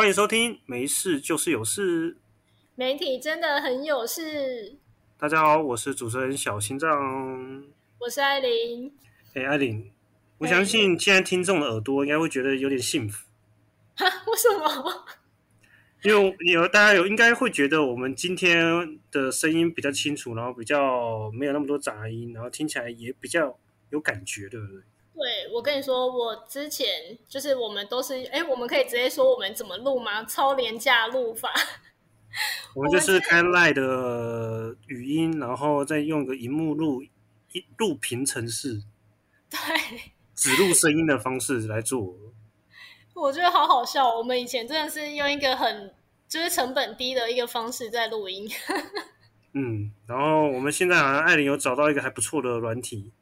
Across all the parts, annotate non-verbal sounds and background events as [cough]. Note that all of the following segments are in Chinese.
欢迎收听，没事就是有事。媒体真的很有事。大家好，我是主持人小心脏，我是艾琳。哎，艾琳，我相信现在听众的耳朵应该会觉得有点幸福。哈？为什么？因为有大家有应该会觉得我们今天的声音比较清楚，然后比较没有那么多杂音，然后听起来也比较有感觉，对不对？对，我跟你说，我之前就是我们都是，哎，我们可以直接说我们怎么录吗？超廉价录法。[laughs] 我们就是开赖的语音，然后再用个荧幕录一录屏程式，[laughs] 对，只录声音的方式来做。[laughs] 我觉得好好笑，我们以前真的是用一个很就是成本低的一个方式在录音。嗯，然后我们现在好像艾琳有找到一个还不错的软体。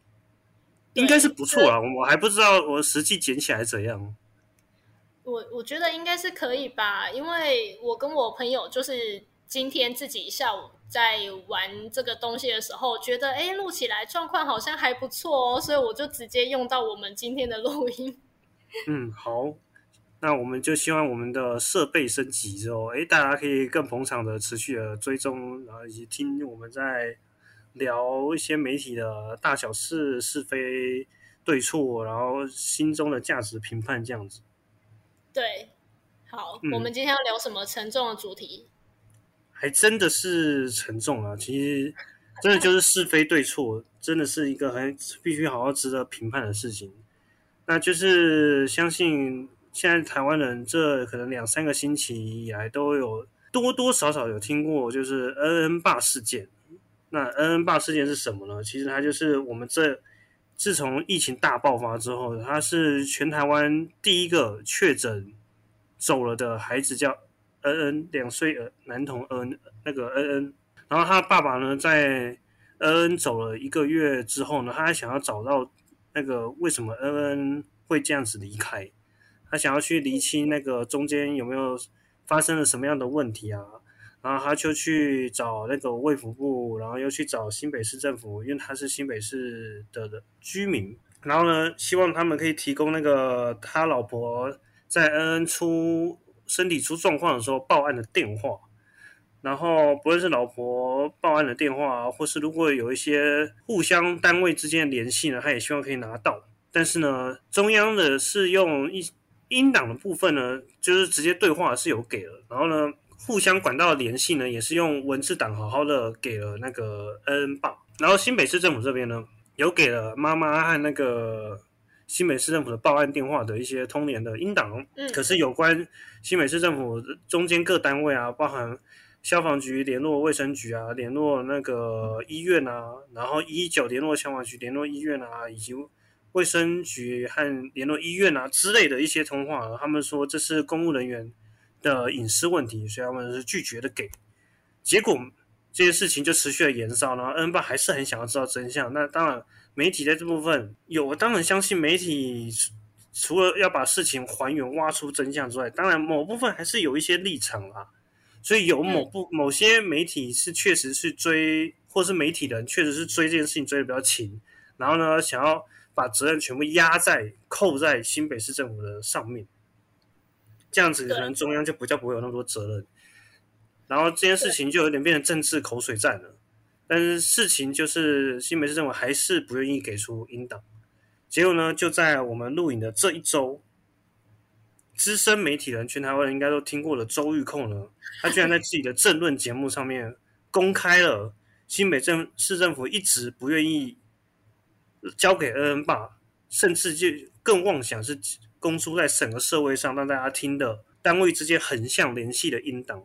应该是不错啊，我还不知道我实际捡起来怎样。我我觉得应该是可以吧，因为我跟我朋友就是今天自己下午在玩这个东西的时候，觉得哎录起来状况好像还不错哦，所以我就直接用到我们今天的录音。[laughs] 嗯，好，那我们就希望我们的设备升级之后，哎，大家可以更捧场的持续的追踪，然后以及听我们在。聊一些媒体的大小事、是非对错，然后心中的价值评判这样子。对，好，我们今天要聊什么沉重的主题？还真的是沉重啊！其实，真的就是是非对错，真的是一个很必须好好值得评判的事情。那就是相信现在台湾人这可能两三个星期以来都有多多少少有听过，就是 N N 霸事件。那 N N 霸事件是什么呢？其实它就是我们这自从疫情大爆发之后，他是全台湾第一个确诊走了的孩子，叫 N N 两岁儿男童 N 那个 N N，然后他爸爸呢在 N N 走了一个月之后呢，他还想要找到那个为什么 N N 会这样子离开，他想要去厘清那个中间有没有发生了什么样的问题啊。然后他就去找那个卫福部，然后又去找新北市政府，因为他是新北市的居民。然后呢，希望他们可以提供那个他老婆在恩恩出身体出状况的时候报案的电话。然后不论是老婆报案的电话，或是如果有一些互相单位之间的联系呢，他也希望可以拿到。但是呢，中央的是用一英党的部分呢，就是直接对话是有给了。然后呢？互相管道的联系呢，也是用文字档好好的给了那个恩恩报，然后新北市政府这边呢，有给了妈妈和那个新北市政府的报案电话的一些通联的音档。嗯，可是有关新北市政府中间各单位啊，包含消防局联络卫生局啊，联络那个医院啊，然后一九联络消防局联络医院啊，以及卫生局和联络医院啊之类的一些通话，他们说这是公务人员。的隐私问题，所以他们是拒绝的给。结果这件事情就持续的延烧，然后 N 爸还是很想要知道真相。那当然，媒体在这部分有，我当然相信媒体除了要把事情还原、挖出真相之外，当然某部分还是有一些立场啦。所以有某部某些媒体是确实是追，或是媒体人确实是追这件事情追的比较勤，然后呢，想要把责任全部压在扣在新北市政府的上面。这样子可能中央就比较不会有那么多责任，然后这件事情就有点变成政治口水战了。但是事情就是新北市政府还是不愿意给出应档，结果呢，就在我们录影的这一周，资深媒体人全台湾人应该都听过的周玉蔻呢，他居然在自己的政论节目上面公开了新北政市政府一直不愿意交给恩恩爸，甚至就更妄想是。公出在整个社会上让大家听的单位之间横向联系的音档，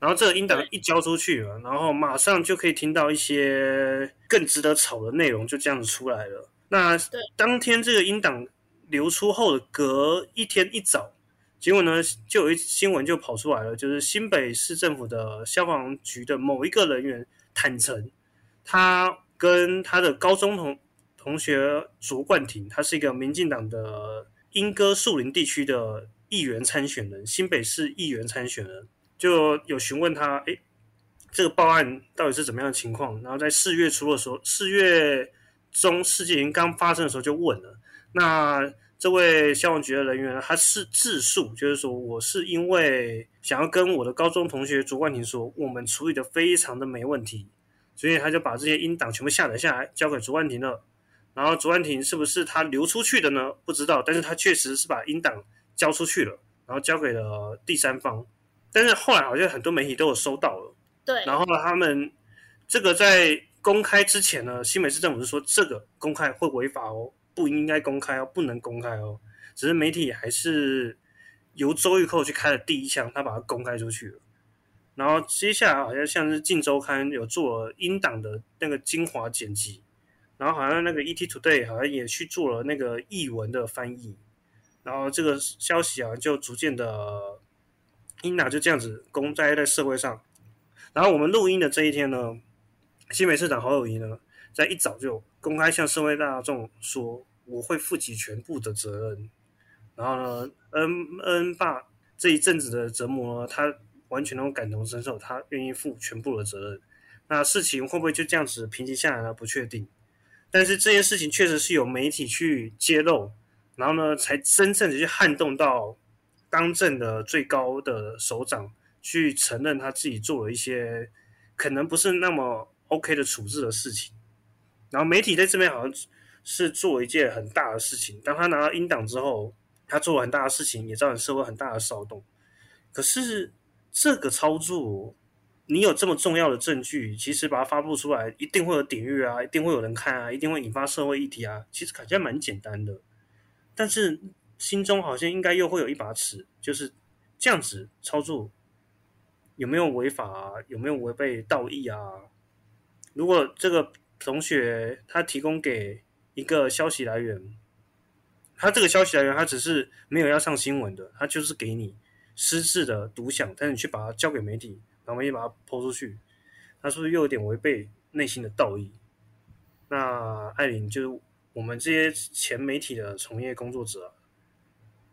然后这个音档一交出去了，然后马上就可以听到一些更值得炒的内容，就这样子出来了。那当天这个音档流出后的隔一天一早，结果呢就有一新闻就跑出来了，就是新北市政府的消防局的某一个人员坦诚，他跟他的高中同同学卓冠廷，他是一个民进党的。莺歌树林地区的议员参选人，新北市议员参选人就有询问他，哎，这个报案到底是怎么样的情况？然后在四月初的时候，四月中事件刚发生的时候就问了，那这位消防局的人员，他是自述，就是说我是因为想要跟我的高中同学卓冠廷说，我们处理的非常的没问题，所以他就把这些音档全部下载下来，交给卓冠廷了。然后卓冠廷是不是他流出去的呢？不知道，但是他确实是把音档交出去了，然后交给了第三方。但是后来好像很多媒体都有收到了，对，然后呢，他们这个在公开之前呢，新北市政府是说这个公开会违法哦，不应该公开哦，不能公开哦。只是媒体还是由周玉蔻去开了第一枪，他把它公开出去了。然后接下来好像像是《镜周刊》有做了音档的那个精华剪辑。然后好像那个 ET Today 好像也去做了那个译文的翻译，然后这个消息啊就逐渐的，音档就这样子公在在社会上。然后我们录音的这一天呢，新美市长侯友谊呢，在一早就公开向社会大众说，我会负起全部的责任。然后呢，恩恩爸这一阵子的折磨呢，他完全能感同身受，他愿意负全部的责任。那事情会不会就这样子平息下来呢？不确定。但是这件事情确实是有媒体去揭露，然后呢，才真正的去撼动到当政的最高的首长去承认他自己做了一些可能不是那么 OK 的处置的事情。然后媒体在这边好像是做一件很大的事情，当他拿到英党之后，他做了很大的事情，也造成社会很大的骚动。可是这个操作。你有这么重要的证据，其实把它发布出来，一定会有点阅啊，一定会有人看啊，一定会引发社会议题啊。其实感觉蛮简单的，但是心中好像应该又会有一把尺，就是这样子操作有没有违法啊？有没有违背道义啊？如果这个同学他提供给一个消息来源，他这个消息来源他只是没有要上新闻的，他就是给你私自的独享，但是你去把它交给媒体。然后也把它抛出去，他是不是又有点违背内心的道义？那艾琳就是我们这些前媒体的从业工作者，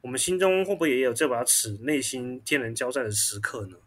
我们心中会不会也有这把尺，内心天人交战的时刻呢？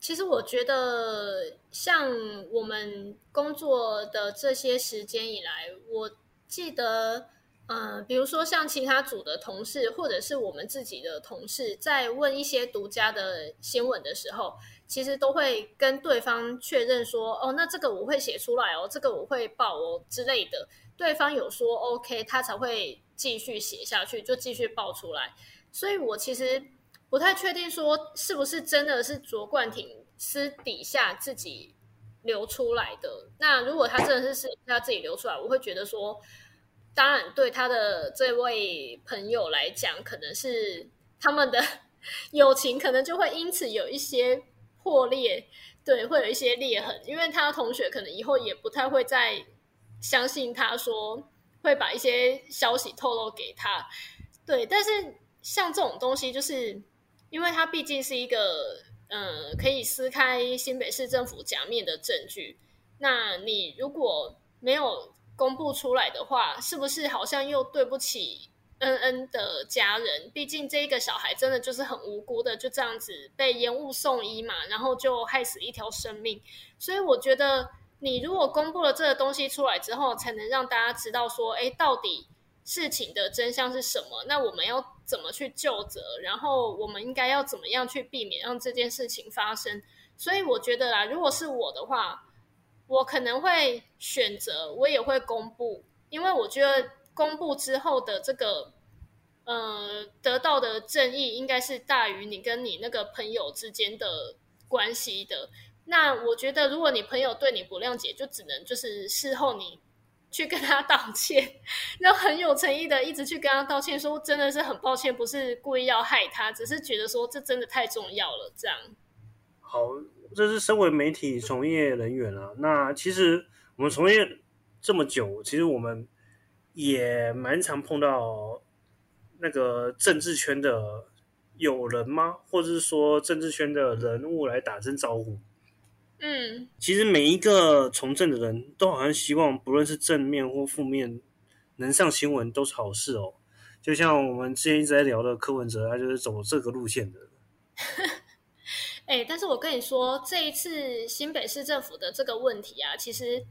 其实我觉得，像我们工作的这些时间以来，我记得。嗯，比如说像其他组的同事，或者是我们自己的同事，在问一些独家的新闻的时候，其实都会跟对方确认说：“哦，那这个我会写出来哦，这个我会报哦之类的。”对方有说 “OK”，他才会继续写下去，就继续报出来。所以我其实不太确定说是不是真的是卓冠廷私底下自己流出来的。那如果他真的是私底下自己流出来，我会觉得说。当然，对他的这位朋友来讲，可能是他们的 [laughs] 友情可能就会因此有一些破裂，对，会有一些裂痕。因为他的同学可能以后也不太会再相信他说会把一些消息透露给他，对。但是像这种东西，就是因为他毕竟是一个嗯可以撕开新北市政府假面的证据，那你如果没有。公布出来的话，是不是好像又对不起恩恩的家人？毕竟这个小孩真的就是很无辜的，就这样子被烟雾送医嘛，然后就害死一条生命。所以我觉得，你如果公布了这个东西出来之后，才能让大家知道说，哎，到底事情的真相是什么？那我们要怎么去救责？然后我们应该要怎么样去避免让这件事情发生？所以我觉得啦，如果是我的话。我可能会选择，我也会公布，因为我觉得公布之后的这个，呃，得到的正义应该是大于你跟你那个朋友之间的关系的。那我觉得，如果你朋友对你不谅解，就只能就是事后你去跟他道歉，[laughs] 然后很有诚意的一直去跟他道歉，说真的是很抱歉，不是故意要害他，只是觉得说这真的太重要了，这样。好。这是身为媒体从业人员啊，那其实我们从业这么久，其实我们也蛮常碰到那个政治圈的友人吗？或者是说政治圈的人物来打声招呼？嗯，其实每一个从政的人都好像希望，不论是正面或负面，能上新闻都是好事哦。就像我们之前一直在聊的柯文哲，他就是走这个路线的。[laughs] 哎，但是我跟你说，这一次新北市政府的这个问题啊，其实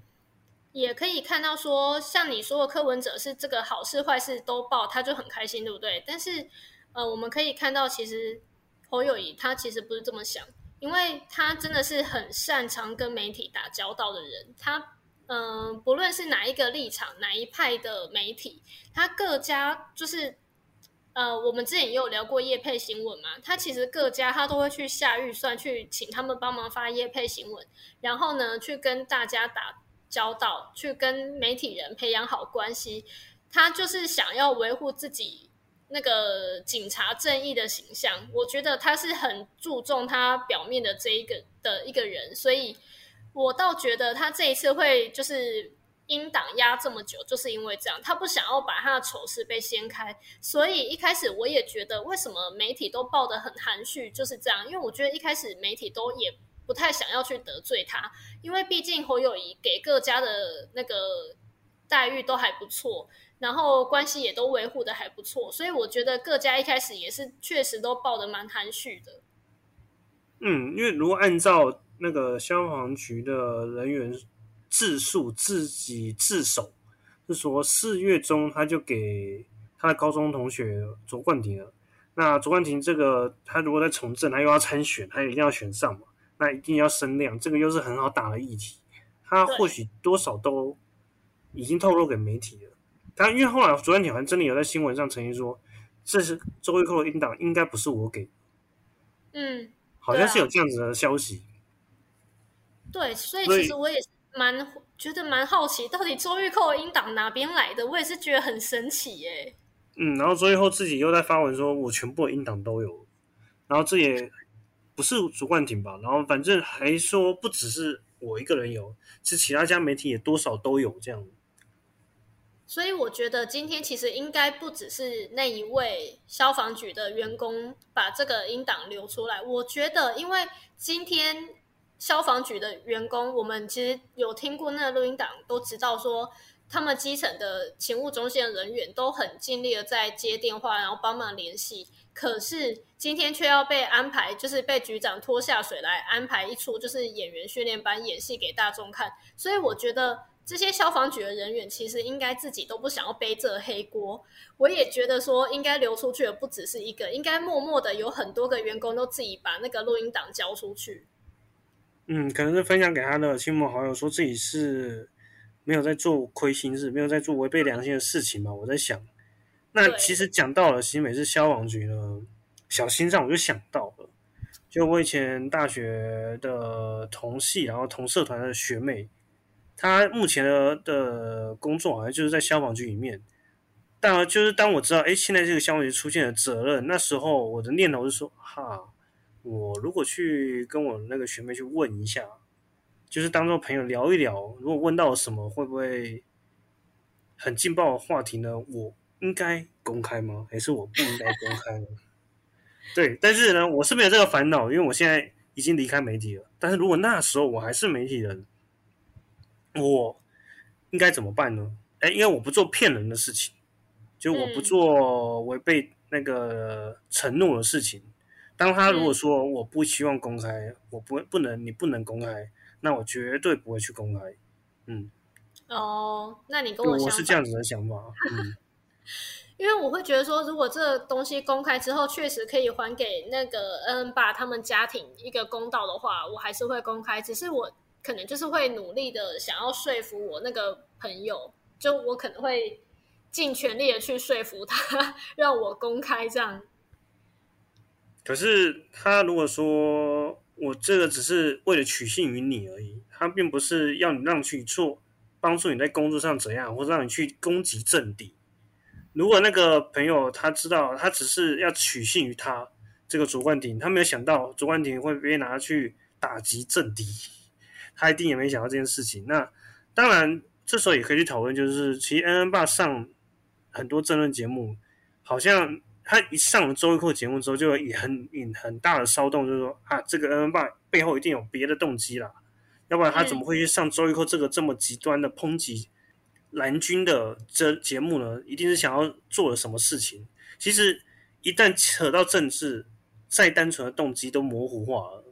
也可以看到说，像你说的柯文哲是这个好事坏事都报，他就很开心，对不对？但是，呃，我们可以看到，其实侯友谊他其实不是这么想，因为他真的是很擅长跟媒体打交道的人。他，嗯，不论是哪一个立场、哪一派的媒体，他各家就是。呃，我们之前也有聊过叶配新闻嘛，他其实各家他都会去下预算去请他们帮忙发叶配新闻，然后呢去跟大家打交道，去跟媒体人培养好关系。他就是想要维护自己那个警察正义的形象，我觉得他是很注重他表面的这一个的一个人，所以我倒觉得他这一次会就是。英党压这么久，就是因为这样，他不想要把他的丑事被掀开，所以一开始我也觉得，为什么媒体都报得很含蓄，就是这样，因为我觉得一开始媒体都也不太想要去得罪他，因为毕竟侯友谊给各家的那个待遇都还不错，然后关系也都维护的还不错，所以我觉得各家一开始也是确实都报的蛮含蓄的。嗯，因为如果按照那个消防局的人员。自述自己自首，是说四月中他就给他的高中同学卓冠廷了。那卓冠廷这个他如果在从政，他又要参选，他一定要选上嘛，那一定要声量，这个又是很好打的议题。他或许多少都已经透露给媒体了。他因为后来昨天你好像真的有在新闻上澄清说，这是周玉蔻的音档，应该不是我给。嗯，好像是有这样子的消息。对，所以其实我也是。蛮觉得蛮好奇，到底周玉蔻的音档哪边来的？我也是觉得很神奇耶。嗯，然后周玉蔻自己又在发文说，我全部的音档都有。然后这也不是主冠廷吧？然后反正还说不只是我一个人有，是其他家媒体也多少都有这样。所以我觉得今天其实应该不只是那一位消防局的员工把这个音档流出来。我觉得，因为今天。消防局的员工，我们其实有听过那个录音档，都知道说他们基层的勤务中心的人员都很尽力的在接电话，然后帮忙联系。可是今天却要被安排，就是被局长拖下水来安排一出就是演员训练班演戏给大众看。所以我觉得这些消防局的人员其实应该自己都不想要背这黑锅。我也觉得说应该流出去的不只是一个，应该默默的有很多个员工都自己把那个录音档交出去。嗯，可能是分享给他的亲朋好友，说自己是没有在做亏心事，没有在做违背良心的事情嘛。我在想，那其实讲到了新美是消防局呢小心脏，我就想到了，就我以前大学的同系，然后同社团的学妹，她目前的的工作好像就是在消防局里面。但就是当我知道，哎，现在这个消防局出现了责任，那时候我的念头是说，哈。我如果去跟我那个学妹去问一下，就是当做朋友聊一聊，如果问到什么，会不会很劲爆的话题呢？我应该公开吗？还是我不应该公开呢？[laughs] 对，但是呢，我是没有这个烦恼，因为我现在已经离开媒体了。但是如果那时候我还是媒体人，我应该怎么办呢？哎，因为我不做骗人的事情，就我不做违背那个承诺的事情。当他如果说我不希望公开，我不不能，你不能公开，那我绝对不会去公开。嗯，哦，那你跟我我是这样子的想法。嗯，因为我会觉得说，如果这个东西公开之后，确实可以还给那个恩爸他们家庭一个公道的话，我还是会公开。只是我可能就是会努力的想要说服我那个朋友，就我可能会尽全力的去说服他，让我公开这样。可是他如果说我这个只是为了取信于你而已，他并不是要你让去做帮助你在工作上怎样，或者让你去攻击政敌。如果那个朋友他知道他只是要取信于他这个主冠廷，他没有想到主冠廷会被拿去打击政敌，他一定也没想到这件事情。那当然，这时候也可以去讨论，就是其实恩恩爸上很多政论节目，好像。他一上了周一蔻节目之后，就也很引很大的骚动，就是说啊，这个恩恩爸背后一定有别的动机啦，要不然他怎么会去上周一蔻这个这么极端的抨击蓝军的这节目呢？一定是想要做了什么事情。其实一旦扯到政治，再单纯的动机都模糊化了。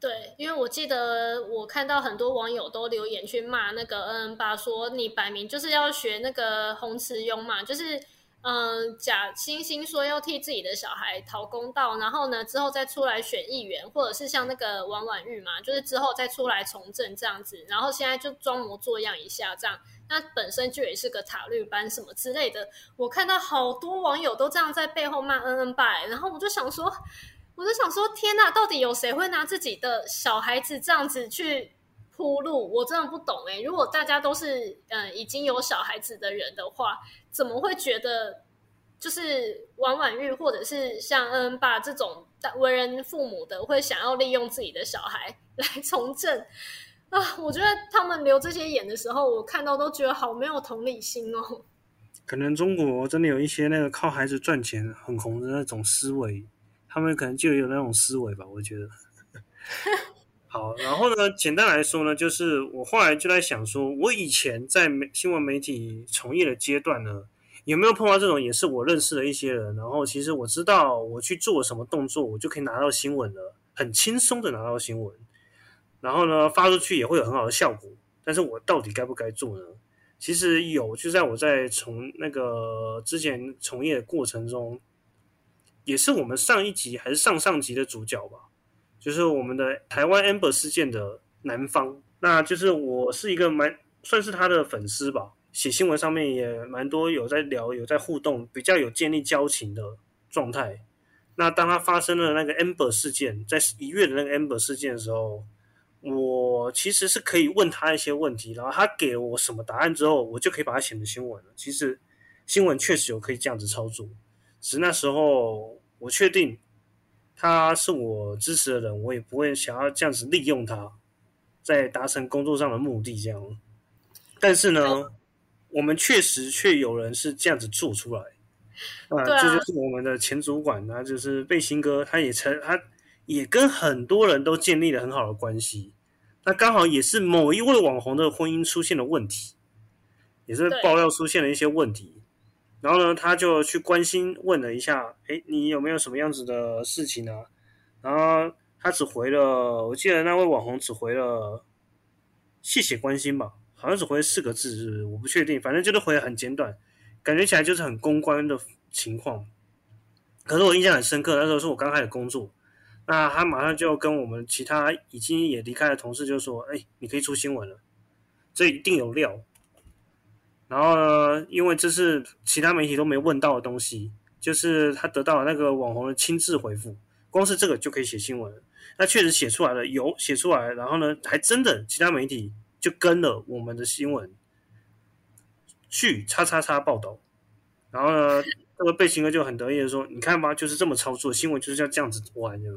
对，因为我记得我看到很多网友都留言去骂那个恩恩爸，说你摆明就是要学那个洪慈庸嘛，就是嗯假惺惺说要替自己的小孩讨公道，然后呢之后再出来选议员，或者是像那个王婉玉嘛，就是之后再出来从政这样子，然后现在就装模作样一下这样，那本身就也是个塔绿班什么之类的，我看到好多网友都这样在背后骂恩恩爸，然后我就想说。我就想说，天呐，到底有谁会拿自己的小孩子这样子去铺路？我真的不懂哎。如果大家都是嗯已经有小孩子的人的话，怎么会觉得就是王婉玉或者是像恩爸这种为人父母的，会想要利用自己的小孩 [laughs] 来从政啊？我觉得他们留这些眼的时候，我看到都觉得好没有同理心哦。可能中国真的有一些那个靠孩子赚钱很红的那种思维。他们可能就有那种思维吧，我觉得。[laughs] 好，然后呢，简单来说呢，就是我后来就在想说，我以前在媒新闻媒体从业的阶段呢，有没有碰到这种也是我认识的一些人，然后其实我知道我去做什么动作，我就可以拿到新闻了，很轻松的拿到新闻，然后呢发出去也会有很好的效果，但是我到底该不该做呢？其实有，就在我在从那个之前从业的过程中。也是我们上一集还是上上集的主角吧，就是我们的台湾 Amber 事件的男方，那就是我是一个蛮算是他的粉丝吧，写新闻上面也蛮多有在聊，有在互动，比较有建立交情的状态。那当他发生了那个 Amber 事件，在一月的那个 Amber 事件的时候，我其实是可以问他一些问题，然后他给我什么答案之后，我就可以把它写成新闻了。其实新闻确实有可以这样子操作。只是那时候，我确定他是我支持的人，我也不会想要这样子利用他，在达成工作上的目的这样。但是呢，我们确实却有人是这样子做出来，啊，这就是我们的前主管，他就是贝辛哥，他也成，他也跟很多人都建立了很好的关系。那刚好也是某一位网红的婚姻出现了问题，也是爆料出现了一些问题。然后呢，他就去关心问了一下，哎，你有没有什么样子的事情呢？然后他只回了，我记得那位网红只回了谢谢关心吧，好像只回了四个字，是？我不确定，反正就是回的很简短，感觉起来就是很公关的情况。可是我印象很深刻，那时候是我刚开始工作，那他马上就跟我们其他已经也离开的同事就说，哎，你可以出新闻了，这一定有料。然后呢，因为这是其他媒体都没问到的东西，就是他得到了那个网红的亲自回复，光是这个就可以写新闻。那确实写出来了，有写出来，然后呢，还真的其他媒体就跟了我们的新闻去叉叉叉报道。然后呢，这个贝心哥就很得意的说：“你看吧，就是这么操作，新闻就是要这样子玩的。”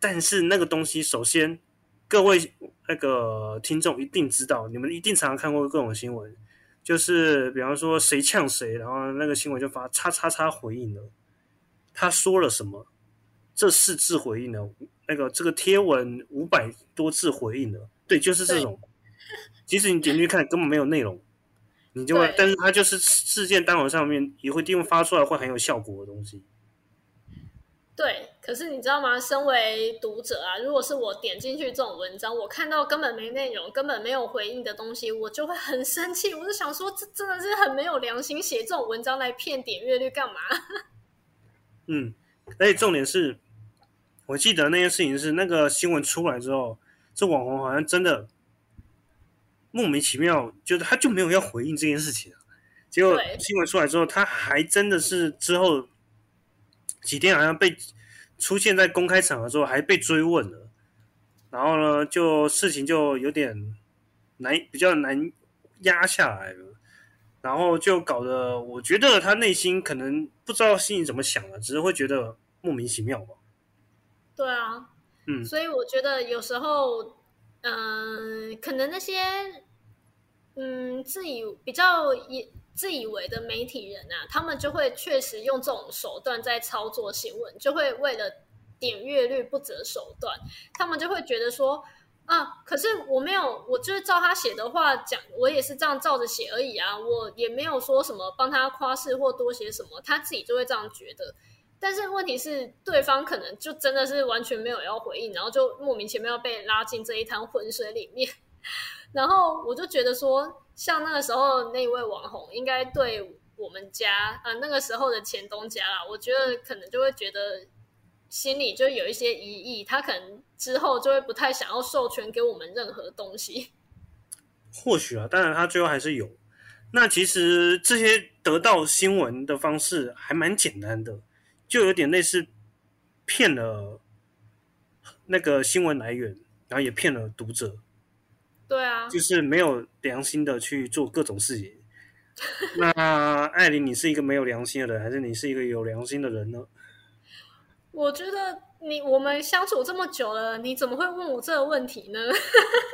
但是那个东西，首先各位那个听众一定知道，你们一定常常看过各种新闻。就是比方说谁呛谁，然后那个新闻就发叉叉叉回应了，他说了什么？这四字回应了，那个这个贴文五百多字回应了，对，就是这种。即使你点进去看，根本没有内容，你就会，但是它就是事件当晚上面也会地方发出来会很有效果的东西。对，可是你知道吗？身为读者啊，如果是我点进去这种文章，我看到根本没内容、根本没有回应的东西，我就会很生气。我就想说，这真的是很没有良心，写这种文章来骗点阅率干嘛？[laughs] 嗯，而且重点是，我记得那件事情是那个新闻出来之后，这网红好像真的莫名其妙，就是他就没有要回应这件事情。结果新闻出来之后，他还真的是之后。几天好像被出现在公开场合之后，还被追问了，然后呢，就事情就有点难，比较难压下来了，然后就搞得我觉得他内心可能不知道心里怎么想的，只是会觉得莫名其妙吧。对啊，嗯，所以我觉得有时候，嗯，可能那些嗯自己比较也。自以为的媒体人啊，他们就会确实用这种手段在操作新闻，就会为了点阅率不择手段。他们就会觉得说啊，可是我没有，我就是照他写的话讲，我也是这样照着写而已啊，我也没有说什么帮他夸饰或多写什么，他自己就会这样觉得。但是问题是，对方可能就真的是完全没有要回应，然后就莫名其妙被拉进这一滩浑水里面。[laughs] 然后我就觉得说，像那个时候那一位网红，应该对我们家呃那个时候的前东家啦，我觉得可能就会觉得心里就有一些疑义，他可能之后就会不太想要授权给我们任何东西。[laughs] 或许啊，当然他最后还是有。那其实这些得到新闻的方式还蛮简单的，就有点类似骗了那个新闻来源，然后也骗了读者。对啊，就是没有良心的去做各种事情。那 [laughs] 艾琳，你是一个没有良心的人，还是你是一个有良心的人呢？我觉得你我们相处这么久了，你怎么会问我这个问题呢？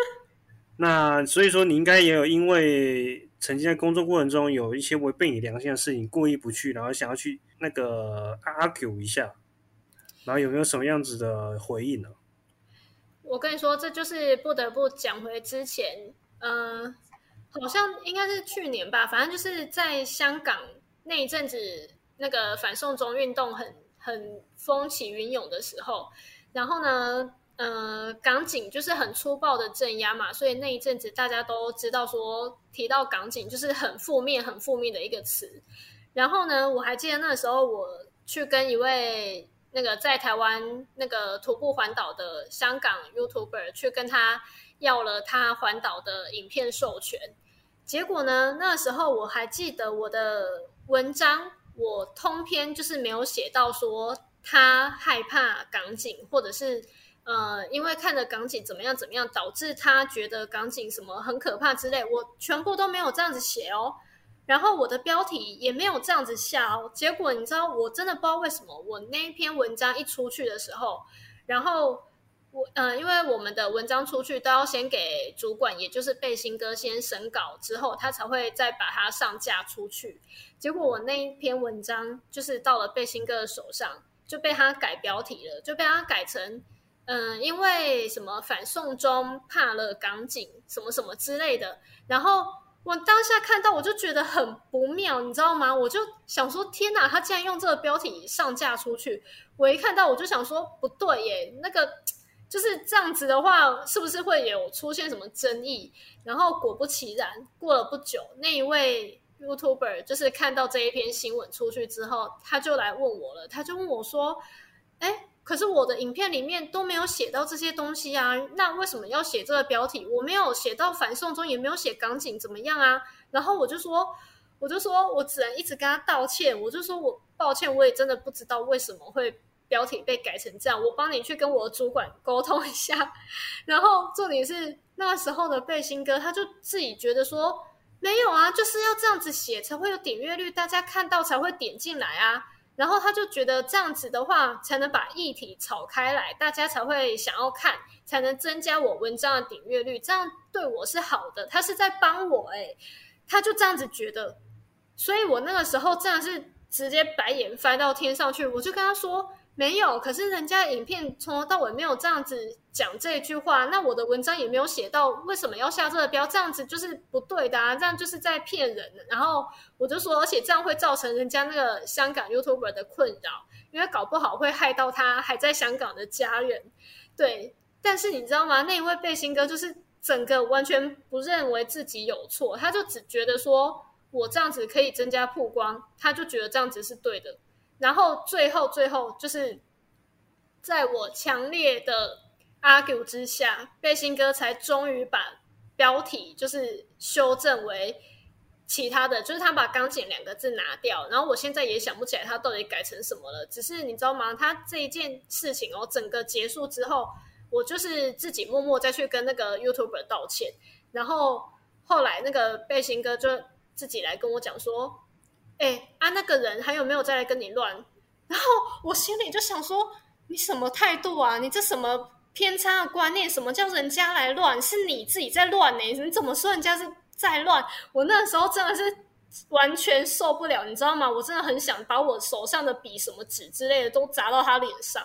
[laughs] 那所以说，你应该也有因为曾经在工作过程中有一些违背你良心的事情，故意不去，然后想要去那个 argue 一下，然后有没有什么样子的回应呢？我跟你说，这就是不得不讲回之前，嗯，好像应该是去年吧，反正就是在香港那一阵子，那个反送中运动很很风起云涌的时候，然后呢。呃，港警就是很粗暴的镇压嘛，所以那一阵子大家都知道说提到港警就是很负面、很负面的一个词。然后呢，我还记得那时候我去跟一位那个在台湾那个徒步环岛的香港 YouTuber 去跟他要了他环岛的影片授权。结果呢，那时候我还记得我的文章，我通篇就是没有写到说他害怕港警或者是。呃，因为看了港警怎么样怎么样，导致他觉得港警什么很可怕之类，我全部都没有这样子写哦。然后我的标题也没有这样子下哦。结果你知道，我真的不知道为什么，我那一篇文章一出去的时候，然后我呃，因为我们的文章出去都要先给主管，也就是背心哥先审稿之后，他才会再把它上架出去。结果我那一篇文章就是到了背心哥的手上，就被他改标题了，就被他改成。嗯，因为什么反送中怕了港警什么什么之类的，然后我当下看到我就觉得很不妙，你知道吗？我就想说，天哪，他竟然用这个标题上架出去！我一看到我就想说，不对耶，那个就是这样子的话，是不是会有出现什么争议？然后果不其然，过了不久，那一位 YouTuber 就是看到这一篇新闻出去之后，他就来问我了，他就问我说：“哎。”可是我的影片里面都没有写到这些东西啊，那为什么要写这个标题？我没有写到反送中，也没有写港警怎么样啊？然后我就说，我就说我只能一直跟他道歉，我就说我抱歉，我也真的不知道为什么会标题被改成这样，我帮你去跟我的主管沟通一下。[laughs] 然后重点是那时候的背心哥，他就自己觉得说没有啊，就是要这样子写才会有点阅率，大家看到才会点进来啊。然后他就觉得这样子的话，才能把议题炒开来，大家才会想要看，才能增加我文章的点阅率，这样对我是好的。他是在帮我，诶，他就这样子觉得，所以我那个时候真的是直接白眼翻到天上去，我就跟他说。没有，可是人家影片从头到尾没有这样子讲这句话，那我的文章也没有写到为什么要下这个标，这样子就是不对的啊，这样就是在骗人。然后我就说，而且这样会造成人家那个香港 YouTuber 的困扰，因为搞不好会害到他还在香港的家人。对，但是你知道吗？那一位背心哥就是整个完全不认为自己有错，他就只觉得说我这样子可以增加曝光，他就觉得这样子是对的。然后最后最后就是在我强烈的 argue 之下，背心哥才终于把标题就是修正为其他的，就是他把“钢琴”两个字拿掉。然后我现在也想不起来他到底改成什么了。只是你知道吗？他这一件事情哦，整个结束之后，我就是自己默默再去跟那个 YouTuber 道歉。然后后来那个背心哥就自己来跟我讲说。哎啊，那个人还有没有再来跟你乱？然后我心里就想说，你什么态度啊？你这什么偏差的观念？什么叫人家来乱？是你自己在乱呢？你怎么说人家是在乱？我那时候真的是完全受不了，你知道吗？我真的很想把我手上的笔、什么纸之类的都砸到他脸上。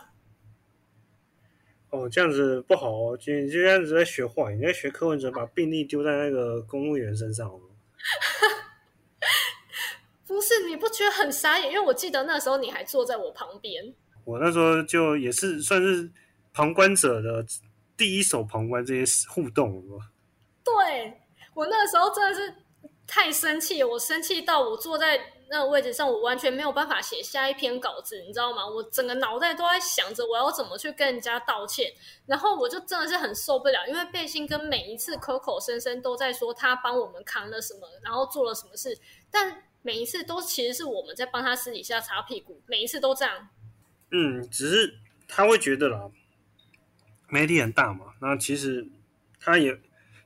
哦，这样子不好哦，就就这样子在学坏，你在学柯文哲把病例丢在那个公务员身上。[laughs] 不是，你不觉得很傻眼？因为我记得那时候你还坐在我旁边。我那时候就也是算是旁观者的第一手旁观这些互动，对我那时候真的是太生气，我生气到我坐在那个位置上，我完全没有办法写下一篇稿子，你知道吗？我整个脑袋都在想着我要怎么去跟人家道歉，然后我就真的是很受不了，因为背心跟每一次口口声声都在说他帮我们扛了什么，然后做了什么事，但。每一次都其实是我们在帮他私底下擦屁股，每一次都这样。嗯，只是他会觉得啦，媒体很大嘛，那其实他也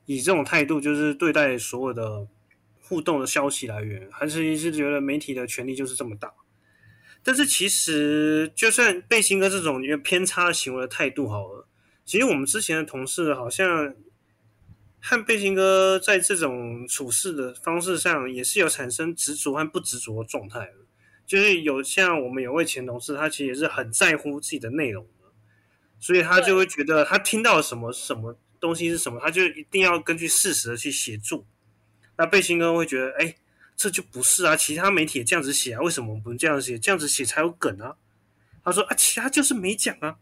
以这种态度就是对待所有的互动的消息来源，还是是觉得媒体的权利就是这么大。但是其实就算背心哥这种偏差行为的态度好了，其实我们之前的同事好像。和背心哥在这种处事的方式上，也是有产生执着和不执着的状态就是有像我们有位前同事，他其实也是很在乎自己的内容，所以他就会觉得他听到什么什么东西是什么，他就一定要根据事实的去协助。那背心哥会觉得，哎，这就不是啊，其他媒体也这样子写啊，为什么我们不能这样写？这样子写才有梗啊。他说啊，其他就是没讲啊，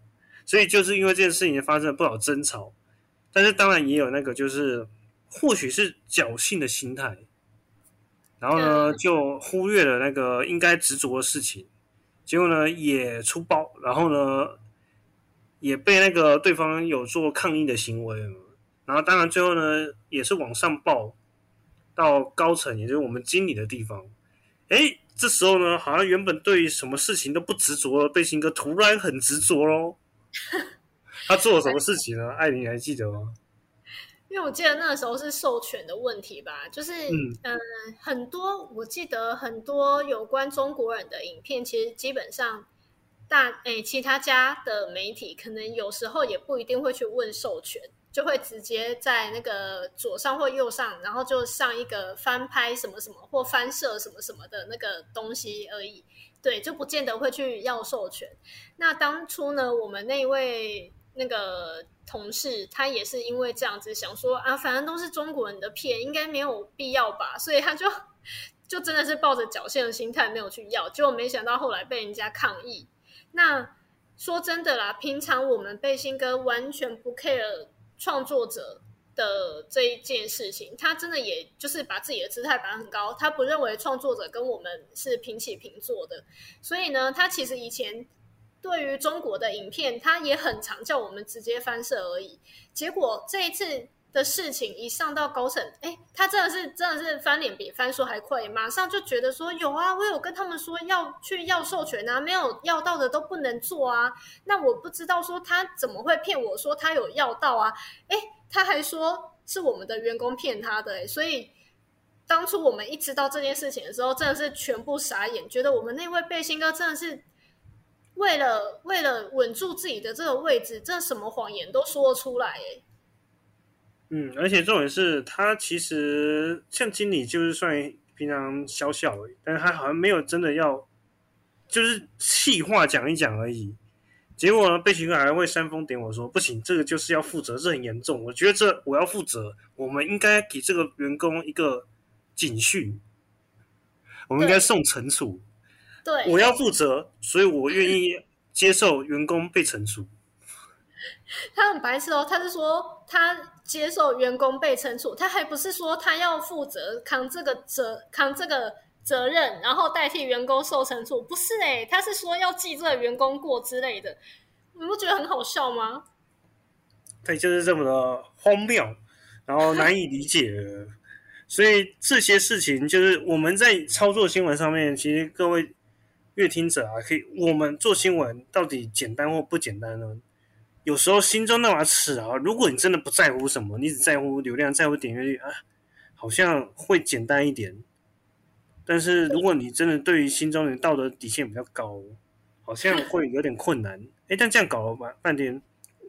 所以就是因为这件事情发生了不少争吵。但是当然也有那个，就是或许是侥幸的心态，然后呢就忽略了那个应该执着的事情，结果呢也出包，然后呢也被那个对方有做抗议的行为，然后当然最后呢也是往上报到高层，也就是我们经理的地方。哎，这时候呢好像原本对什么事情都不执着了背心哥突然很执着喽。[laughs] 他做了什么事情呢？艾琳还记得吗？因为我记得那个时候是授权的问题吧，就是嗯，很多我记得很多有关中国人的影片，其实基本上大诶其他家的媒体可能有时候也不一定会去问授权，就会直接在那个左上或右上，然后就上一个翻拍什么什么或翻摄什么什么的那个东西而已，对，就不见得会去要授权。那当初呢，我们那位。那个同事他也是因为这样子想说啊，反正都是中国人的片，应该没有必要吧，所以他就 [laughs] 就真的是抱着侥幸的心态没有去要，结果没想到后来被人家抗议。那说真的啦，平常我们背心哥完全不 care 创作者的这一件事情，他真的也就是把自己的姿态摆很高，他不认为创作者跟我们是平起平坐的，所以呢，他其实以前。对于中国的影片，他也很常叫我们直接翻摄而已。结果这一次的事情一上到高层，哎，他真的是真的是翻脸比翻书还快，马上就觉得说有啊，我有跟他们说要去要授权啊，没有要到的都不能做啊。那我不知道说他怎么会骗我说他有要到啊？哎，他还说是我们的员工骗他的，所以当初我们一知道这件事情的时候，真的是全部傻眼，觉得我们那位背心哥真的是。为了为了稳住自己的这个位置，这什么谎言都说出来哎。嗯，而且重点是他其实像经理，就是算平常小小，但是他好像没有真的要，就是气话讲一讲而已。结果呢，被行哥还会煽风点火说不行，这个就是要负责，这很严重。我觉得这我要负责，我们应该给这个员工一个警训，我们应该送惩处。对，我要负责，所以我愿意接受员工被惩处。他很白痴哦，他是说他接受员工被惩处，他还不是说他要负责扛这个责扛这个责任，然后代替员工受惩处，不是哎，他是说要记这员工过之类的，你不觉得很好笑吗？对，就是这么的荒谬，然后难以理解。所以这些事情就是我们在操作新闻上面，其实各位。乐听者啊，可以，我们做新闻到底简单或不简单呢？有时候心中那把尺啊，如果你真的不在乎什么，你只在乎流量，在乎点阅率啊，好像会简单一点。但是如果你真的对于心中的道德底线比较高，好像会有点困难。[laughs] 哎，但这样搞了半半天，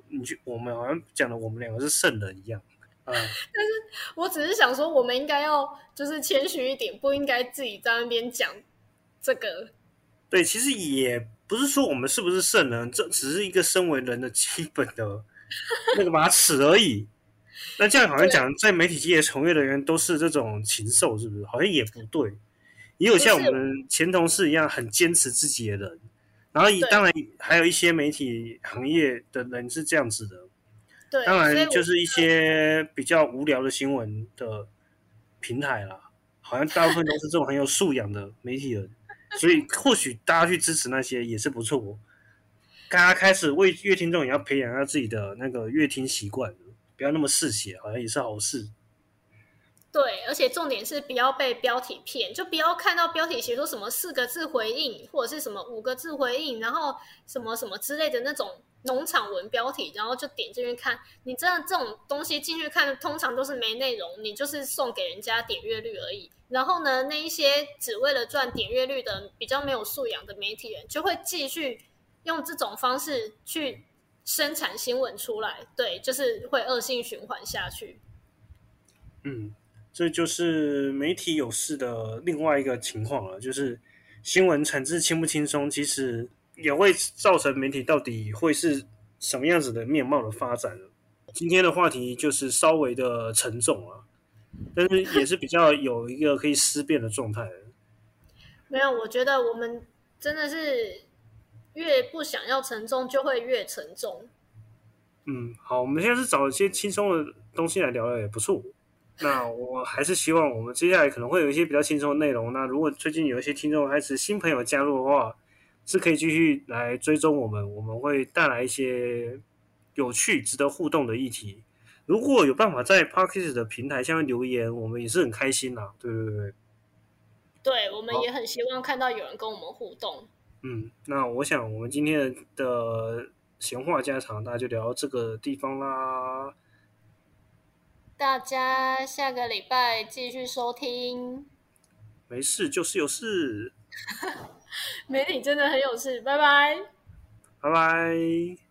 你就我们好像讲的我们两个是圣人一样啊。但是我只是想说，我们应该要就是谦虚一点，不应该自己在那边讲这个。对，其实也不是说我们是不是圣人，这只是一个身为人的基本的那个马尺而已。那这样好像讲，在媒体界从业的人都是这种禽兽，是不是？好像也不对，也有像我们前同事一样很坚持自己的人，然后当然还有一些媒体行业的人是这样子的。对，当然就是一些比较无聊的新闻的平台啦，好像大部分都是这种很有素养的媒体人，所以或许大家去支持那些也是不错。大家开始为乐听众也要培养一下自己的那个乐听习惯，不要那么嗜血，好像也是好事。对，而且重点是不要被标题骗，就不要看到标题写说什么四个字回应，或者是什么五个字回应，然后什么什么之类的那种。农场文标题，然后就点进去看。你真的这种东西进去看，通常都是没内容，你就是送给人家点阅率而已。然后呢，那一些只为了赚点阅率的比较没有素养的媒体人，就会继续用这种方式去生产新闻出来。对，就是会恶性循环下去。嗯，这就是媒体有事的另外一个情况了，就是新闻产制轻不轻松，其实。也会造成媒体到底会是什么样子的面貌的发展今天的话题就是稍微的沉重啊，但是也是比较有一个可以思辨的状态。没有，我觉得我们真的是越不想要沉重，就会越沉重。嗯，好，我们现在是找一些轻松的东西来聊聊也不错。那我还是希望我们接下来可能会有一些比较轻松的内容。那如果最近有一些听众还是新朋友加入的话，是可以继续来追踪我们，我们会带来一些有趣、值得互动的议题。如果有办法在 Parkes 的平台下面留言，我们也是很开心啦。对对对，对，我们也很希望看到有人跟我们互动。嗯，那我想我们今天的闲话家常，大家就聊到这个地方啦。大家下个礼拜继续收听。没事，就是有事。[laughs] [laughs] 美女真的很有事，拜拜，拜拜。